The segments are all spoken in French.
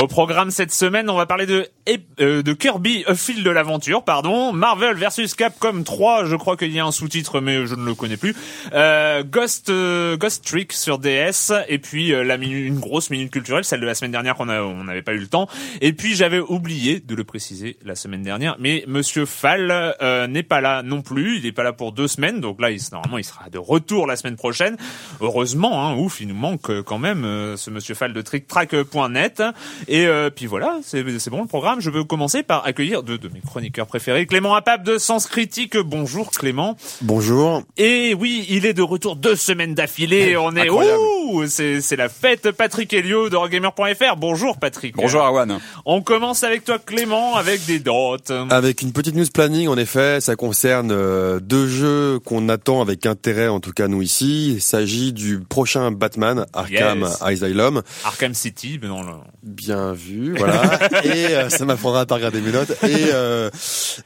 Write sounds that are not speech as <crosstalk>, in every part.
Au programme cette semaine, on va parler de euh, de Kirby A Field de l'aventure, pardon, Marvel versus Capcom 3, je crois qu'il y a un sous-titre mais je ne le connais plus. Euh, Ghost euh, Ghost Trick sur DS et puis euh, la une grosse minute culturelle, celle de la semaine dernière qu'on on n'avait pas eu le temps. Et puis j'avais oublié de le préciser la semaine dernière, mais monsieur Fall n'est pas là non plus, il n'est pas là pour deux semaines, donc là il, normalement il sera de retour la semaine prochaine. Heureusement, hein, ouf, il nous manque quand même ce monsieur Fall de TrickTrack.net et euh, puis voilà, c'est bon le programme. Je veux commencer par accueillir deux de mes chroniqueurs préférés, Clément Apap de Sens Critique. Bonjour Clément. Bonjour. Et oui, il est de retour deux semaines d'affilée. On est ouh, c'est c'est la fête. Patrick Helio de Rogamer.fr. Bonjour Patrick. Bonjour Arwan. On commence avec toi Clément avec des dates. Avec une petite news planning en effet, ça concerne euh, deux jeux qu'on attend avec intérêt en tout cas nous ici. Il s'agit du prochain Batman Arkham Asylum. Arkham City, non, non. Bien vu, voilà. <laughs> et euh, ça m'apprendra à pas regarder mes notes. Et, euh,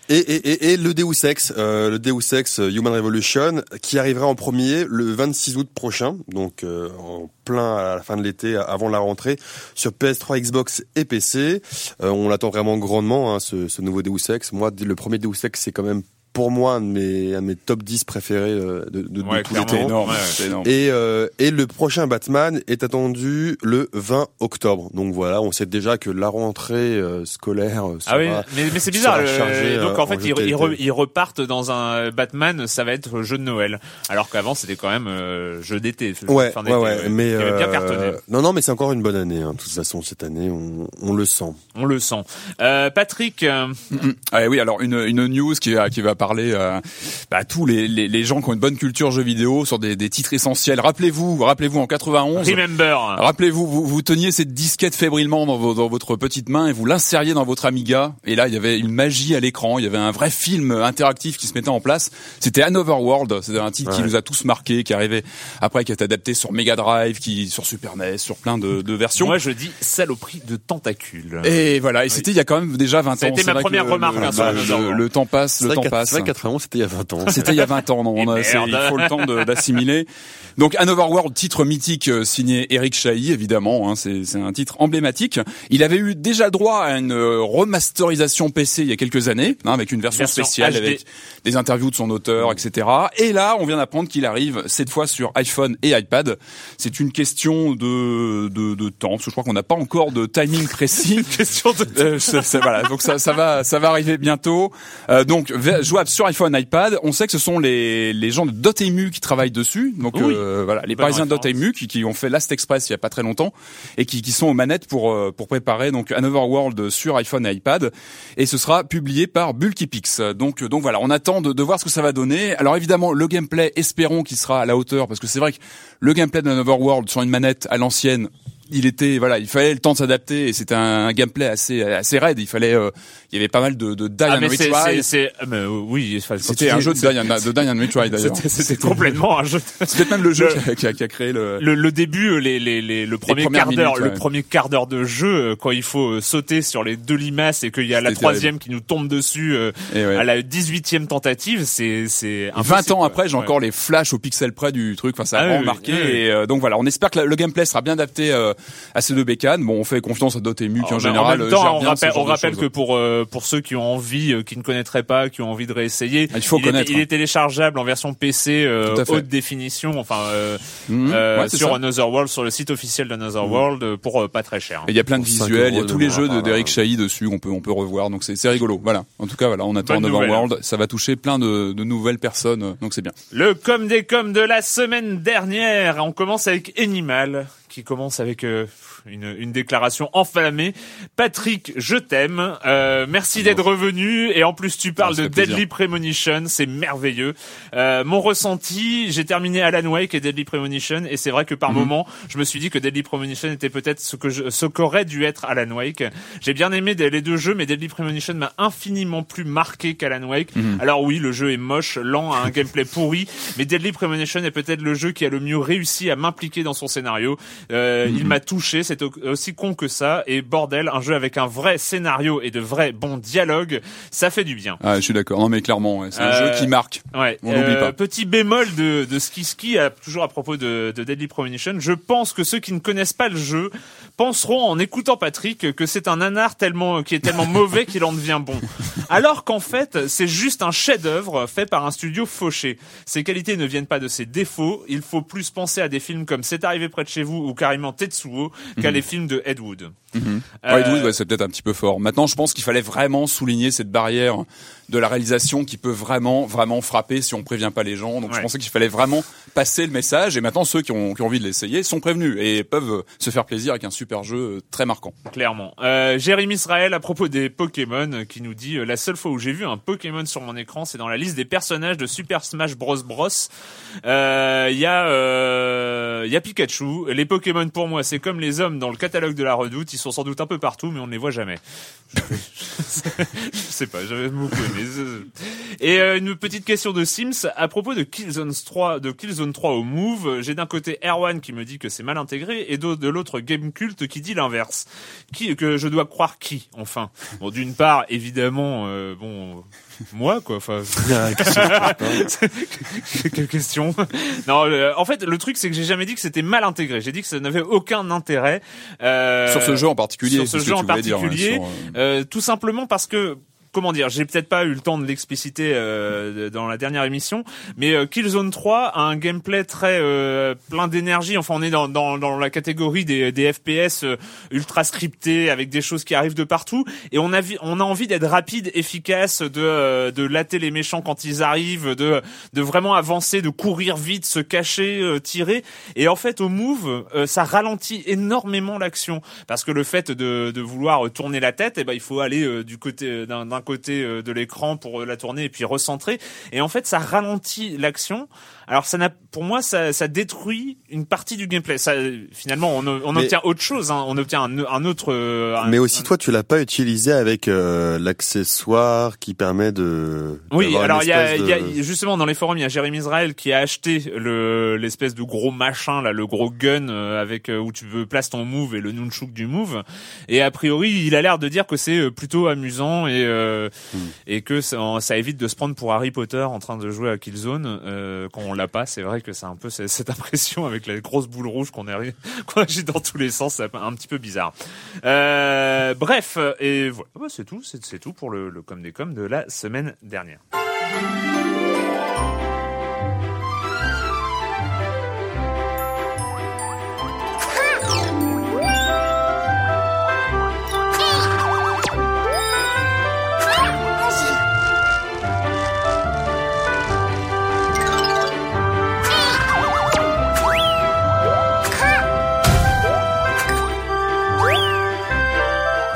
et, et, et, le Deus Ex, euh, le Deus Ex Human Revolution, qui arrivera en premier le 26 août prochain, donc en plein à la fin de l'été, avant la rentrée, sur PS3, Xbox et PC. on l'attend vraiment grandement, hein, ce, ce nouveau Deus Ex. Moi, le premier Deus Ex, c'est quand même pour moi un de mes, un de mes top 10 préférés euh, de, de, ouais, de tous les temps. Énorme, ouais, énorme. Et, euh, et le prochain Batman est attendu le 20 octobre. Donc voilà, on sait déjà que la rentrée euh, scolaire sera, Ah oui, mais, mais c'est bizarre. chargée, donc en en fait, ils, repartent dans un Batman, ça va être jeu de Noël. Alors qu'avant, c'était quand même euh, jeu d'été. Ouais, fin ouais, ouais, mais qui avait bien euh, cartonné. non, non, mais c'est encore une bonne année. Hein. De toute façon, cette année, on, on le sent. On le sent. Euh, Patrick, euh, Ah oui, alors une, une news qui, va- qui va parler euh, bah, à tous les, les, les gens qui ont une bonne culture jeux vidéo sur des, des titres essentiels. Rappelez-vous, rappelez-vous en 91. remember. Rappelez-vous, vous, vous teniez cette disquette fébrilement dans, vos- dans votre petite main et vous l'insériez dans votre Amiga. Et là, il y avait une magie à l'écran. Il y avait un vrai film interactif qui se mettait en place. C'était Another World. C'était un titre qui nous a tous marqué, qui arrivait après, qui a été adapté sur Mega Drive, qui sur Super NES, sur plein de, de versions. Moi, je dis saloperie de tentacules. Et voilà, et c'était il y a quand même déjà 20 ans. C'est ma première le- remarque, le, hein, sur le- temps passe, le temps passe. C'est vrai qu'à 91, c'était il y a 20 ans. C'était il y a 20 ans, non, on a- merde. il faut le temps d'assimiler. Donc Another World, titre mythique euh, signé Eric Chahi, évidemment, hein, c'est un titre emblématique. Il avait eu déjà droit à une euh, remasterisation PC il y a quelques années, hein, avec une version, Version spéciale HD. avec des interviews de son auteur, etc. Et là, on vient d'apprendre qu'il arrive cette fois sur iPhone et iPad. C'est une question de, de, de temps, parce que je crois qu'on n'a pas encore de timing précis. <laughs> Question de Euh, voilà, donc ça, ça va, ça va arriver bientôt. Euh, donc sur iPhone, iPad. On sait que ce sont les les gens de Dotemu qui travaillent dessus. Donc Oui. euh, voilà, les Bonne Parisiens de. Dotemu qui, qui ont fait Last Express il y a pas très longtemps et qui, qui sont aux manettes pour euh, pour préparer donc Another World sur iPhone et iPad. Et ce sera publié par Bulky Pix. Donc donc voilà, on attend de, de voir ce que ça va donner. Alors évidemment, le gameplay, espérons qu'il sera à la hauteur parce que c'est vrai que le gameplay d'Another World sur une manette à l'ancienne il était voilà, il fallait le temps de s'adapter et c'était un, un, gameplay assez assez raide. Il fallait, euh, il y avait pas mal de, de die ah, and retry. C'est, mais euh, oui, c'était un jeu de die and, de die and retry d'ailleurs. C'était complètement un jeu. <laughs> C'est peut-être même le jeu le, qui, a, qui, a, créé le... le, le début, les, les, les le premier quart d'heure, ouais. le premier quart d'heure de jeu, quand il faut sauter sur les deux limaces et qu'il y a la troisième qui nous tombe dessus ouais. à la 18e tentative, c'est c'est. 20 ans après, j'ai encore les flashs au pixel près du truc. Enfin, ça a ah, vraiment marqué. Et euh, donc voilà, on espère que le gameplay sera bien adapté euh, à ces deux bécanes. Bon, on fait confiance à Dotemu qui en, général. En même temps, on rappelle, on rappelle que pour euh, pour ceux qui ont envie, qui ne connaîtraient pas, qui ont envie de réessayer, ah, il faut il connaître. Est, il est téléchargeable en version PC haute définition, enfin mmh, ouais, sur Another World, sur le site officiel d'Another mmh. World pour pas très cher. Et il y a plein de visuels, il y a tous les jeux d'Eric Chahi dessus, on peut on peut revoir. Donc c'est rigolo. Voilà. En tout cas, voilà, on attend Another World. Ça va toucher plein de, de nouvelles personnes, donc c'est bien. Le com des com de la semaine dernière. On commence avec Animal, qui commence avec euh, une, une, déclaration enflammée. Patrick, je t'aime. Euh, merci d'être revenu. Et en plus, tu parles de Deadly Premonition. C'est merveilleux. Euh, mon ressenti, j'ai terminé Alan Wake et Deadly Premonition. Et c'est vrai que par mm -hmm. moment, je me suis dit que Deadly Premonition était peut-être ce que je, ce qu'aurait dû être Alan Wake. J'ai bien aimé les deux jeux, mais Deadly Premonition m'a infiniment plus marqué qu'Alan Wake. Mm -hmm. Alors oui, le jeu est moche, lent, a un <laughs> gameplay pourri, mais Deadly Premonition est peut-être le jeu qui a le mieux réussi à m'impliquer dans son scénario. Euh, mm -hmm. Il m'a touché, c'est aussi con que ça. Et bordel, un jeu avec un vrai scénario et de vrais bons dialogues, ça fait du bien. Ah, je suis d'accord. Non, mais clairement, ouais. c'est un Euh, jeu qui marque. Ouais. On l'oublie pas. Petit bémol de, de Ski Ski, à- toujours à propos de, de Deadly Premonition. Je pense que ceux qui ne connaissent pas le jeu penseront en écoutant Patrick que c'est un nanar tellement qui est tellement mauvais qu'il en devient bon. <laughs> Alors qu'en fait, c'est juste un chef-d'œuvre fait par un studio fauché. Ses qualités ne viennent pas de ses défauts. Il faut plus penser à des films comme C'est arrivé près de chez vous ou carrément Tetsuo qu'à les films de Ed Wood. Mhm. Euh, Ouais, Ed Wood, ouais, c'est peut-être un petit peu fort. Maintenant, je pense qu'il fallait vraiment souligner cette barrière de la réalisation qui peut vraiment, vraiment frapper si on prévient pas les gens. Donc, je pensais qu'il fallait vraiment passer le message. Et maintenant, ceux qui ont, qui ont envie de l'essayer sont prévenus et peuvent se faire plaisir avec un super jeu euh, très marquant. Clairement. Euh, Jérémy Israël à propos des Pokémon euh, qui nous dit euh, la seule fois où j'ai vu un Pokémon sur mon écran, c'est dans la liste des personnages de Super Smash Bros Bros. Euh, Il y a euh, y a Pikachu. Les Pokémon pour moi, c'est comme les hommes dans le catalogue de la Redoute, ils sont sans doute un peu partout, mais on ne les voit jamais. <laughs> Je sais pas, j'avais beaucoup aimé. Et euh, une petite question de Sims à propos de Killzone 3, de Killzone 3 au Move. J'ai d'un côté Erwan qui me dit que c'est mal intégré et de, de l'autre Game Cult qui dit l'inverse. Qui que je dois croire qui Enfin, bon, d'une part, évidemment, euh, bon, moi quoi. Enfin, <laughs> <laughs> quelle question Non, euh, en fait, le truc c'est que j'ai jamais dit que c'était mal intégré. J'ai dit que ça n'avait aucun intérêt. Euh, sur ce jeu en particulier. sur ce jeu en dire, ouais, particulier, sur, euh, euh, tout simplement parce que comment dire, j'ai peut-être pas eu le temps de l'expliciter euh, dans la dernière émission, mais euh, Killzone 3 a un gameplay très euh, plein d'énergie. Enfin, on est dans, dans, dans la catégorie des, des FPS euh, ultra scriptés avec des choses qui arrivent de partout, et on a on a envie d'être rapide, efficace, de euh, de latter les méchants quand ils arrivent, de de vraiment avancer, de courir vite, se cacher, euh, tirer. Et en fait, au move, ça ralentit énormément l'action parce que le fait de, de vouloir tourner la tête, eh ben il faut aller du côté d'un côté euh, de l'écran pour euh, la tourner et puis recentrer. Et en fait, ça ralentit l'action. Alors ça n'a, pour moi, ça, ça détruit une partie du gameplay. Ça, finalement, on, obtient autre chose. Hein. On obtient un, un autre. euh, un- Mais aussi, un- toi, tu l'as pas utilisé avec euh, l'accessoire qui permet de. Oui, alors il y a, il y a- de- justement dans les forums, il y a Jérémy Israël qui a acheté le l'espèce de gros machin là, le gros gun euh, avec où tu veux placer ton move et le nunchuk du move. Et a priori, il a l'air de dire que c'est plutôt amusant et euh, Hmm. et que ça, ça évite de se prendre pour Harry Potter en train de jouer à Killzone euh, quand on l'a pas. C'est vrai que c'est un peu cette impression avec la grosse boule rouge qu'on est <laughs> qu'on agit dans tous les sens, c'est un petit peu bizarre. Euh, bref, et voilà, c'est tout, c'est tout pour le, le com des com de la semaine dernière.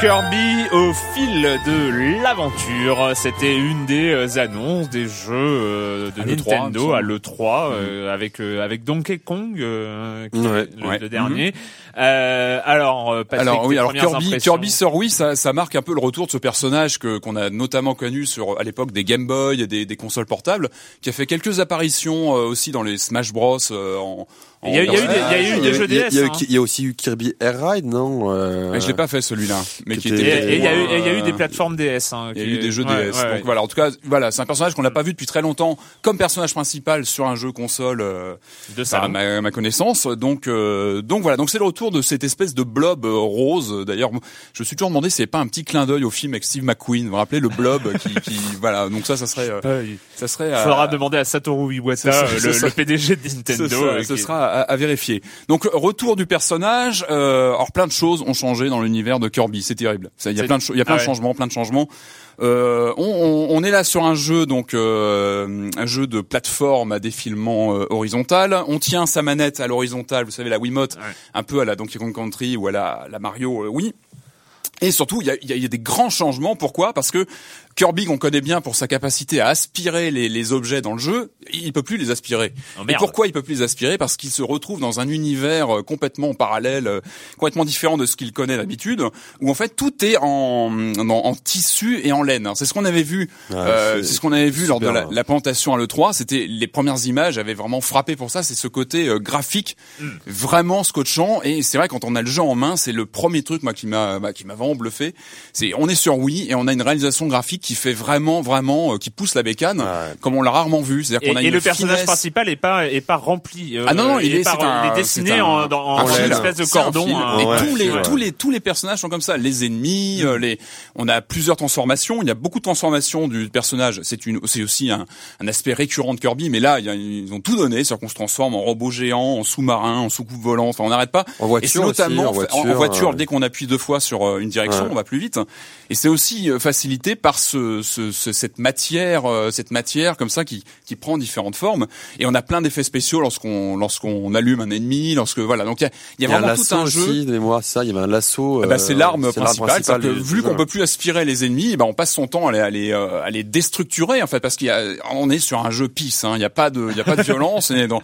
Kirby au fil de l'aventure. C'était une des euh, annonces des jeux euh, de À l'E3, Nintendo à l'E3 euh, avec euh, avec Donkey Kong euh, qui Ouais. est le, Ouais. le dernier. Euh, alors euh, Patrick, Alors oui, alors Kirby, Kirby sur Wii, ça, ça marque un peu le retour de ce personnage que qu'on a notamment connu sur à l'époque des Game Boy et des, des consoles portables, qui a fait quelques apparitions euh, aussi dans les Smash Bros. euh, en Il y a- il y a eu des- il y a eu Il y des a- jeux DS, Il y a hein. aussi eu Kirby Air Ride, non euh, je l'ai pas fait celui-là, mais qui Qui Et était. et il y a eu et il y a eu euh, des plateformes DS. hein, Il y a eu des jeux ouais, DS. ouais, Donc voilà, en tout cas, voilà, c'est un personnage qu'on n'a pas vu depuis très longtemps comme personnage principal sur un jeu console euh, de à ça. ma, ma connaissance. Donc euh, donc voilà, donc c'est le retour de cette espèce de blob euh, rose. D'ailleurs, je me suis toujours demandé si c'est pas un petit clin d'œil au film avec Steve McQueen. Vous vous rappelez le blob <laughs> qui, qui voilà, donc ça ça serait euh, ça serait Il à- faudra demander à Satoru Iwata, le, ça. le PDG de Nintendo. ce sera à, à vérifier. Donc retour du personnage. Euh, alors plein de choses ont changé dans l'univers de Kirby. C'est terrible. Il y a plein de, cho- il y a plein Ah de changements, plein de changements. Euh, on, est là sur un jeu donc euh, un jeu de plateforme à défilement euh, horizontal. On tient sa manette à l'horizontale, vous savez la Wiimote, Ouais. un peu à la Donkey Kong Country ou à la, la Mario Wii. Et surtout, y a, il y a des grands changements. Pourquoi? Parce que Kirby, qu'on connaît bien pour sa capacité à aspirer les, les objets dans le jeu, il peut plus les aspirer. Oh, Et pourquoi il peut plus les aspirer? Parce qu'il se retrouve dans un univers euh, complètement parallèle, euh, complètement différent de ce qu'il connaît d'habitude, où en fait tout est en, en, en tissu et en laine. C'est ce qu'on avait vu. Ouais, euh, c'est ce qu'on avait vu lors de la, la présentation à l'E3. C'était les premières images avaient vraiment frappé pour ça. C'est ce côté euh, graphique Hmm. vraiment scotchant. Et c'est vrai quand on a le jeu en main, c'est le premier truc moi qui m'a bah, qui m'a vraiment bluffé. C'est on est sur Wii et on a une réalisation graphique qui fait vraiment vraiment euh, qui pousse la bécane Ouais. comme on l'a rarement vu. C'est-à-dire Et, qu'on a et une le personnage principal est pas est pas rempli. euh, Ah non, non, il est- un- il est dessiné un- en, dans, en un une espèce de cordon. hein. Et Ouais, tous les tous les tous les personnages sont comme ça. Les ennemis, euh, les on a plusieurs transformations. Il y a beaucoup de transformations du personnage. C'est une c'est aussi un, un aspect récurrent de Kirby. Mais là, il y a- ils ont tout donné, c'est-à-dire qu'on se transforme en robot géant, en sous-marin, en soucoupe volant. Enfin, on n'arrête pas. En Et c'est voiture notamment aussi, en en- en voiture, voiture, euh, dès qu'on appuie deux fois sur euh, une direction, Ouais. on va plus vite. Et c'est aussi facilité par ce, ce- ce- cette matière, euh, cette matière comme ça qui, qui prend différentes formes. Et on a plein d'effets spéciaux lorsqu'on lorsqu'on allume un ennemi, lorsque voilà. Donc il y a, y a y a un vraiment tout lasso un jeu. aussi, de mémoire, ça, il y avait un lasso. Ah bah, euh, c'est l'arme principale. c'est-à-dire que vu qu'on jeu. peut plus aspirer les ennemis, eh ben on passe son temps à les, à les, euh, à les déstructurer en fait, parce qu'il y a, on est sur un jeu peace. Hein, il n'y a pas de, il y a pas de violence. est dans,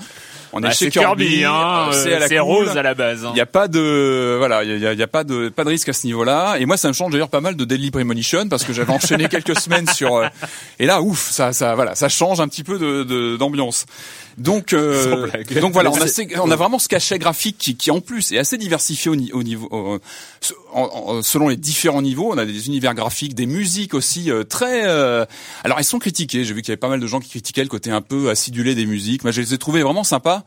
on est Bah, chez c'est Kirby, hein, euh, c'est euh, c'est cool. rose à la base. hein. Il n'y a pas de voilà, il y a, y a pas de pas de risque à ce niveau-là. Et moi, ça me change d'ailleurs pas mal de Deadly Premonition parce que j'avais enchaîné <laughs> quelques semaines sur euh, et là, ouf, ça ça voilà, ça change un petit peu de de- d'ambiance. Donc euh, <laughs> donc voilà, on a C'est- ces- on a vraiment ce cachet graphique qui qui en plus est assez diversifié au, ni- au niveau euh, en- en- selon les différents niveaux. On a des univers graphiques, des musiques aussi euh, très. euh, alors elles sont critiquées. J'ai vu qu'il y avait pas mal de gens qui critiquaient le côté un peu acidulé des musiques. Moi, je les ai trouvées vraiment sympas.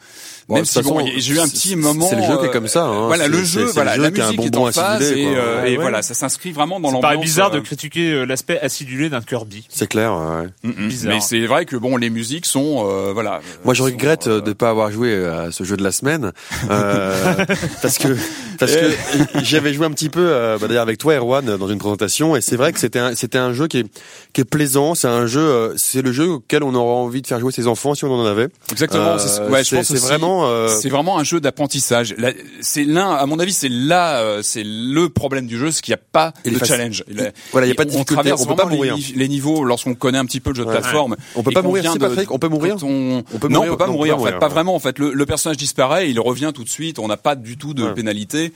Bon, même si bon, j'ai eu un c'est- petit moment. c'est le jeu qui est euh, comme ça, hein. Voilà, C'est- le c'est- jeu, c'est voilà, le la jeu musique est en phase acidulé, et, euh, Ouais, et ouais. voilà, ça s'inscrit vraiment dans Ça l'ambiance. paraît bizarre de euh, critiquer euh, l'aspect acidulé d'un Kirby. C'est clair, ouais. mm, mm. bizarre. Mais c'est vrai que bon, les musiques sont, euh, voilà. Moi, je regrette euh, euh, de pas avoir joué à ce jeu de la semaine euh, <laughs> parce que parce que <laughs> j'avais joué un petit peu euh, bah, d'ailleurs avec toi, Erwan, dans une présentation, et c'est vrai que c'était un c'était un jeu qui est qui est plaisant. C'est un jeu, euh, c'est le jeu auquel on aura envie de faire jouer ses enfants si on en avait. Exactement. Euh, c'est- ouais, je c'est- pense c'est vraiment. euh, C'est vraiment un jeu d'apprentissage. C'est l'un, à mon avis, c'est là, euh, c'est le problème du jeu, c'est qu'il n'y a pas Il de challenge. Il Voilà, il y a pas de on difficulté, traverse on peut pas les mourir. Les, niveaux, lorsqu'on connaît un petit peu le jeu de Ouais. plateforme. On peut et pas mourir, de- Patrick, on peut mourir quand on... On peut non, mourir on peut pas mourir. en fait, pas vraiment. En fait, le, le personnage disparaît, il revient tout de suite. On n'a pas du tout de pénalité.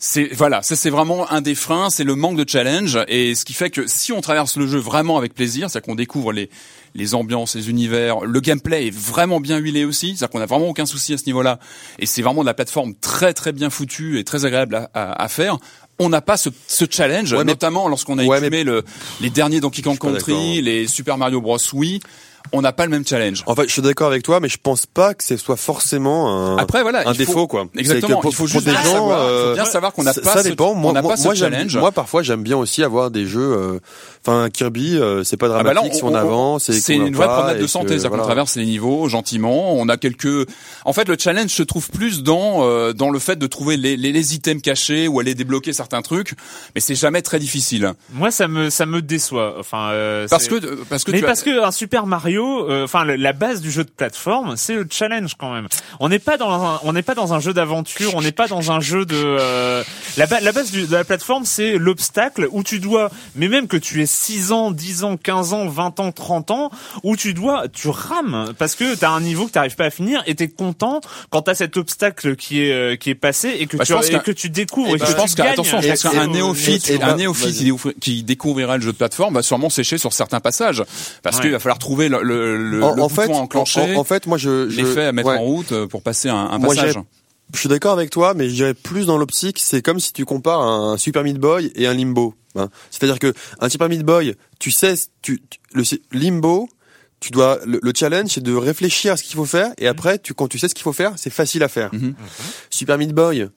C'est voilà, ça c'est vraiment un des freins, c'est le manque de challenge et ce qui fait que si on traverse le jeu vraiment avec plaisir, c'est-à-dire qu'on découvre les les ambiances, les univers, le gameplay est vraiment bien huilé aussi, c'est-à-dire qu'on a vraiment aucun souci à ce niveau-là et c'est vraiment de la plateforme très très bien foutue et très agréable à, à- à faire. On n'a pas ce, ce challenge, Ouais, mais- notamment lorsqu'on a Ouais, le, les derniers Donkey Kong Country, les Super Mario Bros. Wii. On n'a pas le même challenge. En fait, je suis d'accord avec toi, mais je pense pas que ce soit forcément un, Après voilà, un défaut faut, quoi. Exactement. C'est que pour- il faut juste des bien gens, savoir, il faut euh, bien savoir qu'on n'a pas ça ce, dépend. Moi, on pas ce moi, challenge. moi, parfois, j'aime bien aussi avoir des jeux. euh, Enfin, Kirby, euh, c'est pas Ah bah dramatique là, si on, avance. C'est une vraie promenade de santé, c'est-à-dire qu'on voilà. traverse les niveaux gentiment. On a quelques. En fait, le challenge se trouve plus dans euh, dans le fait de trouver les, les, les items cachés ou aller débloquer certains trucs, mais c'est jamais très difficile. Moi, ça me ça me déçoit. Enfin, euh, Parce que parce que mais parce que un Super Mario Mario, euh, enfin la base du jeu de plateforme, c'est le challenge quand même. On n'est pas dans un, on n'est pas dans un jeu d'aventure, on n'est pas dans un jeu de euh, la, la base de la plateforme, c'est l'obstacle où tu dois, mais même que tu aies 6 ans, 10 ans, 15 ans, 20 ans, 30 ans, où tu dois, tu rames parce que t'as un niveau que t'arrives pas à finir et t'es content quand t'as cet obstacle qui est euh, qui est passé et que Bah, tu et que tu découvres. Et et que je tu pense je qu'un néophyte, et- un bah, néophyte qui, découvrira le jeu de plateforme va sûrement sécher sur certains passages, parce Ouais. qu'il va falloir trouver le, le, le, En, le en bouton fait, en, en fait, moi je, je l'effet à mettre ouais. en route euh, pour passer un, un passage. Je suis d'accord avec toi, mais je dirais plus dans l'optique, c'est comme si tu compares un Super Meat Boy et un Limbo. hein. C'est-à-dire que un Super Meat Boy, tu sais, tu, tu- le Limbo, tu dois le, le challenge, c'est de réfléchir à ce qu'il faut faire, et après, tu quand tu sais ce qu'il faut faire, c'est facile à faire. Mhm. Super Meat Boy,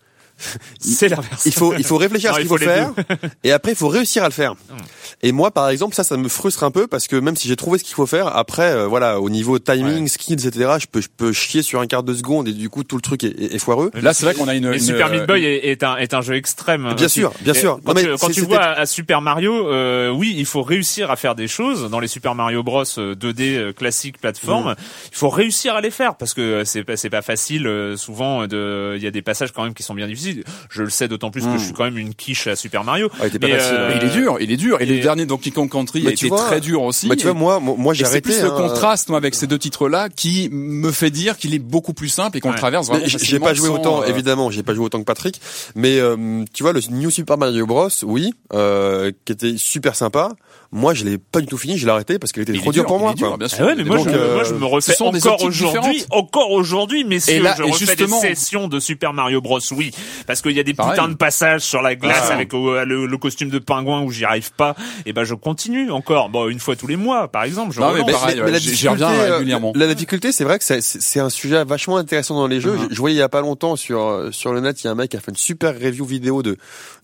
C'est l'inverse. il faut il faut réfléchir à ce il qu'il faut, faire, <laughs> et après, il faut réussir à le faire. Mm. Et moi, par exemple, ça, ça me frustre un peu parce que même si j'ai trouvé ce qu'il faut faire, après, euh, voilà, au niveau timing, skills, etc., je peux, je peux chier sur un quart de seconde et du coup, tout le truc est, est- est foireux. Là, c'est vrai qu'on a une, une, Super euh, Meat Boy est, est un est un jeu extrême. Bien aussi. sûr, bien sûr. Quand Non, mais tu, quand tu vois à Super Mario, euh, oui, il faut réussir à faire des choses dans les Super Mario Bros euh, 2D euh, classiques plateforme. Il faut réussir à les faire parce que euh, c'est pas c'est pas facile. euh, souvent, de il y a des passages quand même qui sont bien difficiles. Je le sais d'autant plus que je suis quand même une quiche à Super Mario. Ah, il était pas Mais, facile, euh, mais il est dur, il est dur. Et, et- le dernier Donkey Kong Country Bah, a été vois, très dur aussi. Bah, tu vois, moi, moi, j'ai c'est plus le hein. contraste moi, avec ces deux titres-là qui me fait dire qu'il est beaucoup plus simple et qu'on Ouais. traverse Mais vraiment J'ai pas joué sans, autant, euh, évidemment, j'ai pas joué autant que Patrick, mais euh, tu vois le New Super Mario Bros, oui, euh, qui était super sympa. Moi, je l'ai pas du tout fini, je l'ai arrêté parce qu'il était il trop dur pour moi. dur, quoi. bien sûr. Ah ouais, mais moi, Donc, je, euh, moi, je me refais encore aujourd'hui, encore aujourd'hui, messieurs, Et là- je et refais justement- des sessions de Super Mario Bros. Oui, parce qu'il y a des Pareil. putains de passages sur la glace Ah. avec euh, le, le costume de pingouin où j'y arrive pas. Et ben, je continue encore. Bon, une fois tous les mois, par exemple. Je Non, mais pareil, la j'y- j'y reviens difficulté, euh, régulièrement. La, la difficulté, c'est vrai que c'est- un sujet vachement intéressant dans les jeux. Uh-huh. je, je voyais il y a pas longtemps sur sur le net, il y a un mec qui a fait une super review vidéo de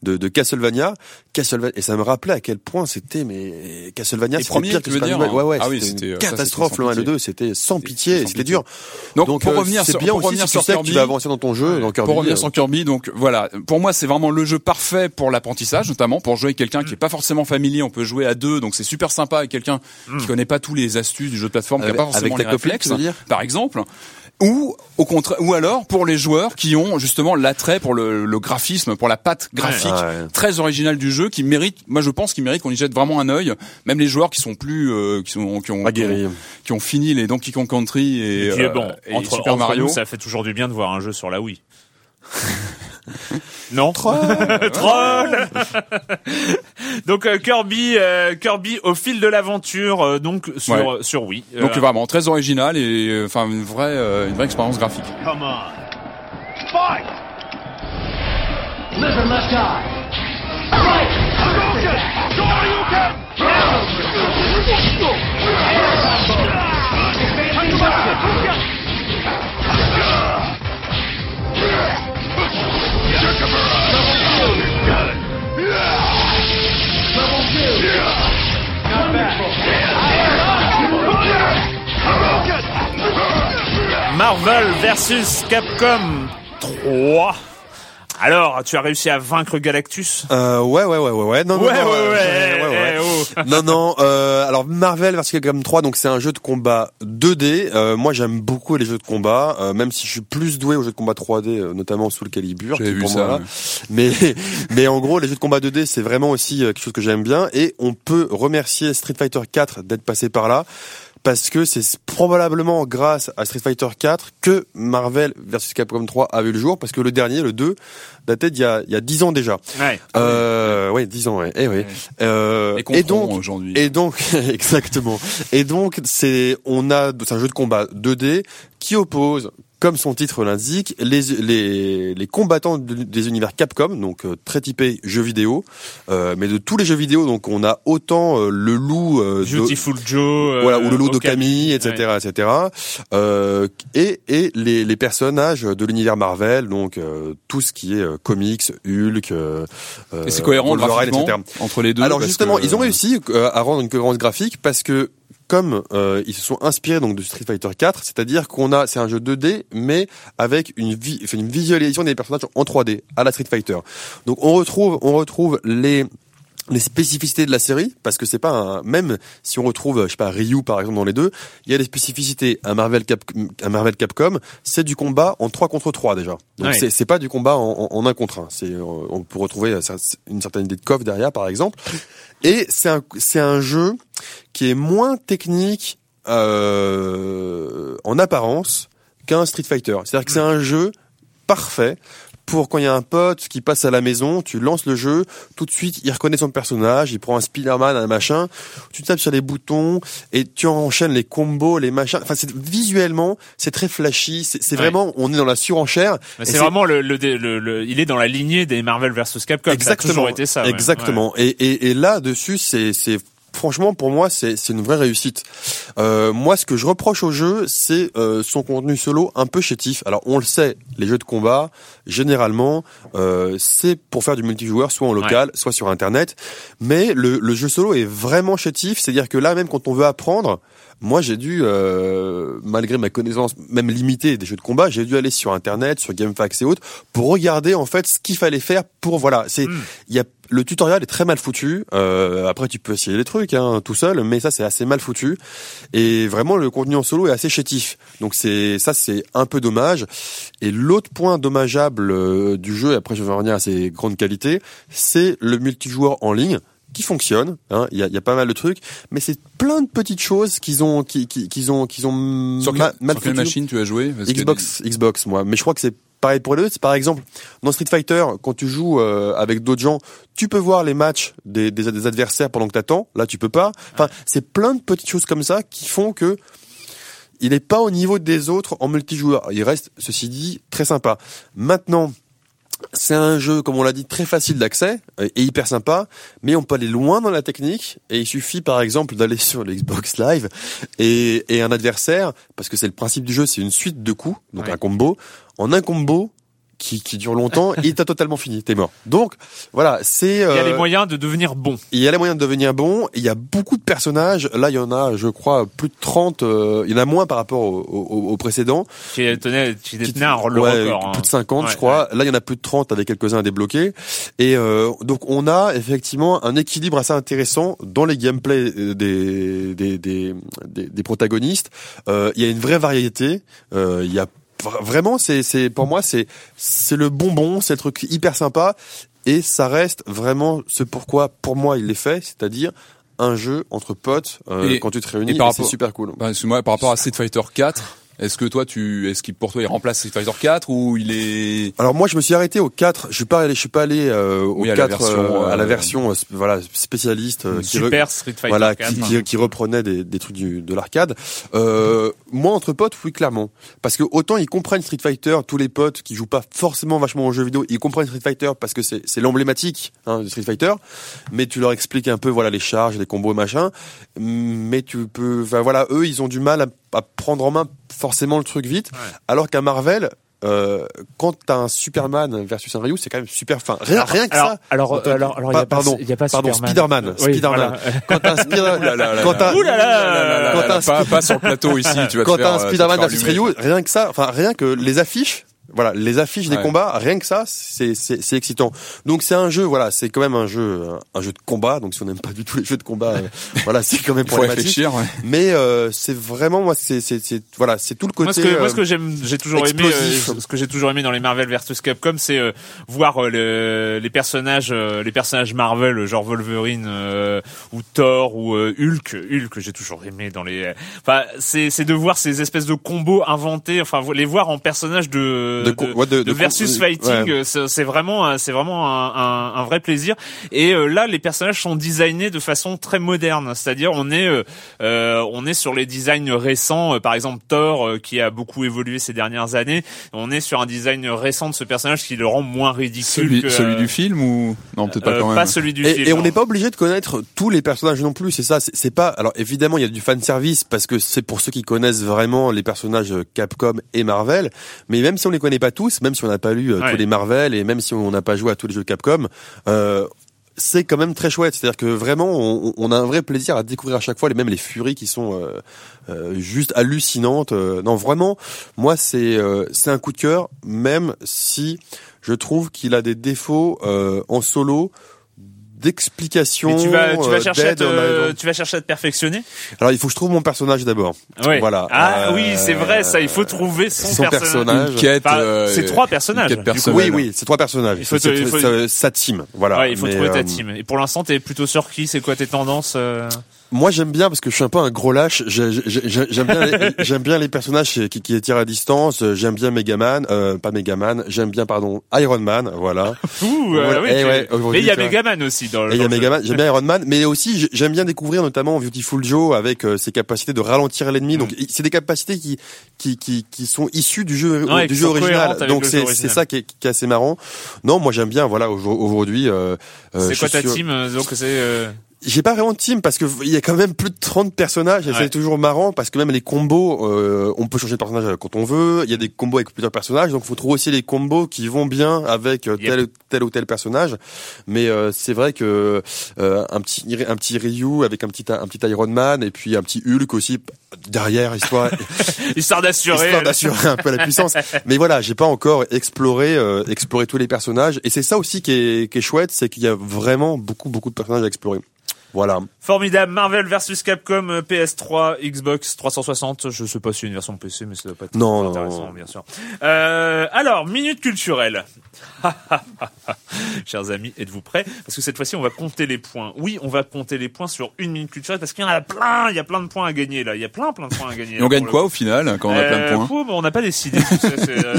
de, de Castlevania. Castlevania, et ça me rappelait à quel point c'était mais Castlevania, c'était pire que dire, Boy. Ouais, ouais, Ah oui, c'était une euh, ça, catastrophe le sans 1 et le pitié. 2, c'était sans pitié, c'était dur. Donc, pour euh, revenir sur, bien pour aussi revenir si sur tu sais que Kirby, tu vas avancer dans ton jeu, dans Kirby. pour revenir euh, sur Kirby, donc voilà, pour moi c'est vraiment le jeu parfait pour l'apprentissage, notamment pour jouer avec quelqu'un qui est pas forcément familier. On peut jouer à deux, donc c'est super sympa avec quelqu'un qui connaît pas tous les astuces du jeu de plateforme, qui a pas forcément les réflexes, par exemple. Ou au contraire, ou alors pour les joueurs qui ont justement l'attrait pour le, le graphisme, pour la patte graphique Ouais. très originale du jeu, qui mérite, moi je pense qu'il mérite qu'on y jette vraiment un œil. Même les joueurs qui sont plus, euh, qui sont, qui ont, qui ont, qui ont fini les Donkey Kong Country et, Et puis, euh, bon, et entre, Super entre Mario. nous, ça fait toujours du bien de voir un jeu sur la Wii. <laughs> non <laughs> Troll Donc euh, Kirby, euh, Kirby au fil de l'aventure, euh, donc sur Ouais. sur Wii. Donc vraiment très original et euh, enfin une vraie, euh, une vraie expérience graphique. Come on. Fight! Hadouken! Marvel versus Capcom 3. Alors, tu as réussi à vaincre Galactus? Euh, ouais, ouais, ouais, ouais, ouais. Non, non, Ouais, non, ouais, euh, ouais, ouais, ouais. eh, oh. non, non. Euh, alors Marvel vs Capcom 3, donc c'est un jeu de combat 2D. Euh, moi, j'aime beaucoup les jeux de combat, euh, même si je suis plus doué aux jeux de combat 3D, euh, notamment sous le Calibur. J'avais vu pour ça, moi, ouais. Mais, <laughs> mais en gros, les jeux de combat 2D, c'est vraiment aussi euh, quelque chose que j'aime bien, et on peut remercier Street Fighter 4 d'être passé par là. Parce que c'est probablement grâce à Street Fighter 4 que Marvel vs Capcom 3 a vu le jour, parce que le dernier, le 2, datait d'il y a, il y a 10 ans déjà. Ouais. Euh, ouais, 10 ans, ouais. Eh oui. Euh, Et, donc, aujourd'hui. et donc, <laughs> exactement. Et donc, c'est, on a, c'est un jeu de combat 2D qui oppose, comme son titre l'indique, les, les, les combattants de- des univers Capcom, donc euh, très typés jeux vidéo, euh, mais de tous les jeux vidéo, donc on a autant euh, le loup, euh, de- Beautiful Joe, euh, voilà, ou le loup Okami, d'Okami, etc., etc. Euh, et et les, les personnages de l'univers Marvel, donc euh, tout ce qui est euh, comics, Hulk, euh, Et c'est cohérent Wolverine, graphiquement etc. entre les deux. Alors justement, que- ils ont réussi euh, à rendre une cohérence graphique parce que comme euh, ils se sont inspirés donc de Street Fighter 4, c'est-à-dire qu'on a c'est un jeu 2D mais avec une, une visualisation des personnages en 3D à la Street Fighter. Donc on retrouve on retrouve les les spécificités de la série parce que c'est pas un même si on retrouve je sais pas Ryu par exemple dans les deux il y a des spécificités un Marvel Cap un Marvel Capcom c'est du combat en 3 contre 3 déjà. Donc Ouais. c'est pas du combat en, en, en 1 contre 1 c'est euh, on peut retrouver une certaine idée de coffre derrière par exemple. Et c'est un c'est un jeu qui est moins technique euh, en apparence qu'un Street Fighter. C'est-à-dire que c'est un jeu parfait pour quand il y a un pote qui passe à la maison, tu lances le jeu, tout de suite il reconnaît son personnage, il prend un Spider-Man, un machin, tu tapes sur les boutons et tu enchaînes les combos, les machins. Enfin, c'est visuellement, c'est très flashy, c'est Ouais. vraiment, on est dans la surenchère. C'est vraiment le, le, le, le- il est dans la lignée des Marvel vs Capcom. Ça a toujours été ça. ouais. Exactement. Et, et, et là dessus, c'est c'est franchement pour moi c'est c'est une vraie réussite. Euh, moi, ce que je reproche au jeu, c'est euh, son contenu solo un peu chétif. Alors on le sait, les jeux de combat généralement euh, c'est pour faire du multijoueur, soit en local, soit sur internet. Mais le, le jeu solo est vraiment chétif, c'est-à-dire que là même quand on veut apprendre. Moi, j'ai dû, euh, malgré ma connaissance même limitée des jeux de combat, j'ai dû aller sur Internet, sur GameFAQs et autres, pour regarder en fait ce qu'il fallait faire pour voilà. C'est, Mm. il y a le tutoriel est très mal foutu. Euh, après, tu peux essayer des trucs hein, tout seul, mais ça c'est assez mal foutu. Et vraiment, le contenu en solo est assez chétif. Donc c'est ça, c'est un peu dommage. Et l'autre point dommageable euh, du jeu, et après je vais revenir à ses grandes qualités, c'est le multijoueur en ligne qui fonctionne. hein. Il y, a, y a pas mal de trucs, mais c'est plein de petites choses qu'ils ont, qui, qui, qu'ils ont, qu'ils ont Sur, ma- quelle- sur machine tu as joué Parce que- Xbox, Xbox, moi. Mais je crois que c'est pareil pour les. C'est par exemple dans Street Fighter, quand tu joues euh, avec d'autres gens, tu peux voir les matchs des, des, des adversaires pendant que t'attends. Là, tu peux pas. Enfin, c'est plein de petites choses comme ça qui font que il n'est pas au niveau des autres en multijoueur. Il reste, ceci dit, très sympa. Maintenant. C'est un jeu, comme on l'a dit, très facile d'accès et hyper sympa, mais on peut aller loin dans la technique et il suffit par exemple d'aller <laughs> sur l'Xbox Live et, et un adversaire, parce que c'est le principe du jeu, c'est une suite de coups, donc Ouais. un combo. En un combo qui, qui dure longtemps, il t'a totalement fini, t'es mort. Donc voilà, c'est Il y a euh, les moyens de devenir bon. il y a les moyens de devenir bon. Il y a beaucoup de personnages. Là, il y en a, je crois, plus de 30. euh, il y en a moins par rapport au, au, au précédent. Qui tenait, qui détenait un le ouais, record. hein. Plus de 50, Ouais, je crois. Là, il y en a plus de 30 avec quelques-uns à débloquer. Et euh, donc, on a effectivement un équilibre assez intéressant dans les gameplays euh, des, des, des, des, des protagonistes. Euh, il y a une vraie variété. Euh, il y a vraiment, c'est, c'est pour moi, c'est, c'est le bonbon, c'est le truc hyper sympa. Et ça reste vraiment ce pourquoi, pour moi, il l'est fait, c'est-à-dire un jeu entre potes euh, Et- quand tu te réunis. et et par c'est super cool. Bah, excuse-moi, par rapport à Street Fighter 4, est-ce que toi tu, est-ce qu'il pour toi il remplace Street Fighter 4 ou il est Alors moi je me suis arrêté au 4, je suis pas allé je suis pas allé euh, au Oui, à la 4 version, euh, à la euh, version euh, voilà spécialiste euh, qui re- Super Street Fighter voilà 4. qui, qui, qui reprenait des, des trucs du, de l'arcade. Euh, moi entre potes oui clairement parce que autant ils comprennent Street Fighter tous les potes qui jouent pas forcément vachement aux jeux vidéo, ils comprennent Street Fighter parce que c'est c'est l'emblématique hein, de Street Fighter, mais tu leur expliques un peu voilà les charges, les combos machin, mais tu peux enfin voilà eux ils ont du mal à, à prendre en main forcément le truc vite Ouais. alors qu'à Marvel euh, quand t'as un Superman versus un Ryu, c'est quand même super fin. Rien, rien que alors, ça. Alors, alors, alors, il y a pas, pardon, il y a pas pardon, Superman. Spider-Man, Oui, Spider-Man. voilà. <laughs> Quand t'as un Spider- là là là quand là t'as- Ouh là là là là quand là, t'as un pas, pas sur le plateau ici, tu vas quand t'as un euh, Spider-Man versus. Ryu, rien que ça, enfin rien que les affiches, voilà, les affiches des combats, rien que ça, c'est c'est c'est excitant. Donc c'est un jeu, voilà, c'est quand même un jeu, un, jeu de combat. Donc si on n'aime pas du tout les jeux de combat, euh, <laughs> voilà, c'est quand même problématique. réfléchir. ouais. Mais euh, c'est vraiment moi, c'est c'est c'est voilà, c'est tout le côté. Moi, ce que, moi, euh, ce que j'aime, j'ai toujours aimé, explosif. euh, ce que j'ai toujours aimé dans les Marvel versus Capcom, c'est euh, voir euh, le- les personnages, euh, les personnages Marvel, genre Wolverine euh, ou Thor ou euh, Hulk. Hulk, j'ai toujours aimé dans les. Enfin, c'est c'est de voir ces espèces de combos inventés, enfin les voir en personnages de de, co- ouais, de, de de versus fighting, ouais. euh, c'est vraiment, euh, c'est vraiment un, un, un vrai plaisir. Et euh, là, les personnages sont designés de façon très moderne, c'est-à-dire on est, euh, euh, on est sur les designs récents. euh, par exemple, Thor, euh, qui a beaucoup évolué ces dernières années, on est sur un design récent de ce personnage qui le rend moins ridicule Celui, que celui du film ou? Non peut-être pas euh, quand même. pas celui du Et, film. et on n'est pas obligé de connaître tous les personnages non plus, c'est ça. C'est c'est pas. Alors évidemment, il y a du fan service parce que c'est pour ceux qui connaissent vraiment les personnages Capcom et Marvel. Mais même si on les connaît pas tous, même si on n'a pas lu euh, Ouais. tous les Marvel et même si on n'a pas joué à tous les jeux Capcom, euh, c'est quand même très chouette. C'est-à-dire que vraiment, on, on a un vrai plaisir à découvrir à chaque fois les même les furies qui sont euh, euh, juste hallucinantes. Euh, non, vraiment, moi c'est euh, c'est un coup de cœur, même si je trouve qu'il a des défauts euh, en solo d'explication. Tu vas, tu vas euh, chercher à te, a- tu vas chercher à te perfectionner? Alors il faut que je trouve mon personnage d'abord. Ouais. Voilà. Ah Euh, oui, c'est vrai, ça. Il faut trouver son, son personnage. Quête. Enfin, euh, c'est trois personnages, une quête du coup. Oui, oui, c'est trois personnages. Il faut C'est- te- il faut- sa team, voilà. Ouais, il faut Mais, trouver ta euh, team. Et pour l'instant, t'es plutôt sur qui? C'est quoi tes tendances euh? Moi, j'aime bien parce que je suis un peu un gros lâche. J'ai- j'ai- j'ai- J'aime bien, les- <laughs> j'aime bien les personnages qui, qui tirent à distance. J'aime bien Megaman, euh, pas Megaman. J'aime bien, pardon, Iron Man. Voilà. <laughs> Ouh, euh, Voilà. oui, Eh ouais, Mais il y a. Megaman aussi dans le. Et il y a. Megaman. J'aime bien Iron Man, mais aussi j'ai- j'aime bien découvrir notamment Beautiful Joe avec euh, ses capacités de ralentir l'ennemi. Mm. Donc c'est des capacités qui qui qui qui sont issues du jeu Ouais, du jeu original. Donc c'est c'est ça qui est, qui est assez marrant. Non, moi j'aime bien. Voilà au- aujourd'hui. Euh, euh, C'est quoi ta suis- team Donc c'est. Euh, J'ai pas vraiment de team parce que il y a quand même plus de 30 personnages et Ouais. c'est toujours marrant parce que même les combos, euh, on peut changer de personnage quand on veut. Il y a des combos avec plusieurs personnages, donc faut trouver aussi les combos qui vont bien avec euh, Yep. tel, tel ou tel personnage. Mais euh, c'est vrai que euh, un petit un petit Ryu avec un petit un petit Iron Man et puis un petit Hulk aussi derrière histoire <laughs> Histoire d'assurer. histoire d'assurer un peu la puissance. <laughs> Mais voilà, j'ai pas encore exploré euh, exploré tous les personnages et c'est ça aussi qui est qui est chouette, c'est qu'il y a vraiment beaucoup beaucoup de personnages à explorer. Voilà. Formidable. Marvel vs Capcom euh, PS3, Xbox 360. Je sais pas si c'est une version PC, mais ça doit pas être Non, intéressant, non. bien sûr. Euh, alors, minute culturelle. <laughs> Chers amis, êtes-vous prêts? Parce que cette fois-ci, on va compter les points. Oui, on va compter les points sur une minute culturelle parce qu'il y en a plein. Il y a plein de points à gagner là. Il y a plein, plein de points à gagner. Et on gagne quoi au final quand on a plein de euh, points? on n'a pas décidé.